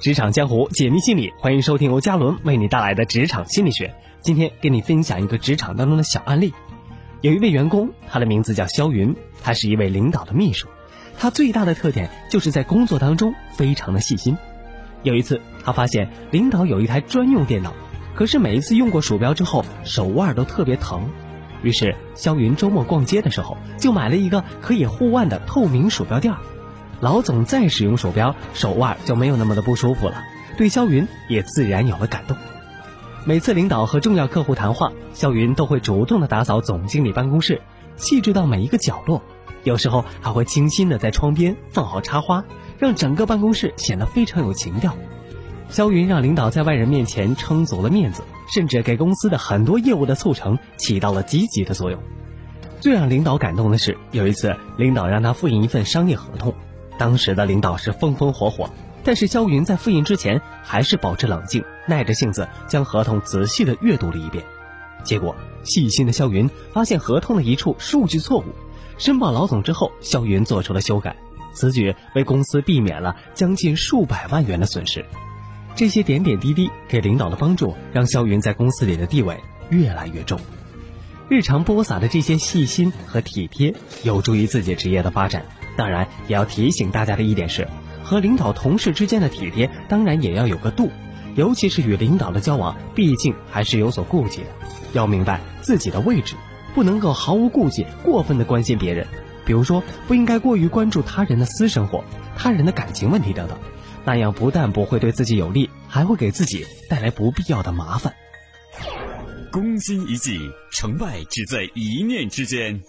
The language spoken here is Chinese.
职场江湖解密心理，欢迎收听由嘉伦为你带来的职场心理学。今天给你分享一个职场当中的小案例。有一位员工，他的名字叫肖云，他是一位领导的秘书。他最大的特点就是在工作当中非常的细心。有一次，他发现领导有一台专用电脑，可是每一次用过鼠标之后，手腕都特别疼。于是，肖云周末逛街的时候，就买了一个可以护腕的透明鼠标垫。老总再使用鼠标，手腕就没有那么的不舒服了。对肖云也自然有了感动。每次领导和重要客户谈话，肖云都会主动的打扫总经理办公室，细致到每一个角落。有时候还会精心的在窗边放好插花，让整个办公室显得非常有情调。肖云让领导在外人面前撑足了面子，甚至给公司的很多业务的促成起到了积极的作用。最让领导感动的是，有一次领导让他复印一份商业合同。当时的领导是风风火火，但是肖云在复印之前还是保持冷静，耐着性子将合同仔细的阅读了一遍。结果，细心的肖云发现合同的一处数据错误，申报老总之后，肖云做出了修改，此举为公司避免了将近数百万元的损失。这些点点滴滴给领导的帮助，让肖云在公司里的地位越来越重。日常播撒的这些细心和体贴，有助于自己职业的发展。当然，也要提醒大家的一点是，和领导、同事之间的体贴，当然也要有个度。尤其是与领导的交往，毕竟还是有所顾忌的。要明白自己的位置，不能够毫无顾忌、过分的关心别人。比如说，不应该过于关注他人的私生活、他人的感情问题等等，那样不但不会对自己有利，还会给自己带来不必要的麻烦。攻心一计，成败只在一念之间。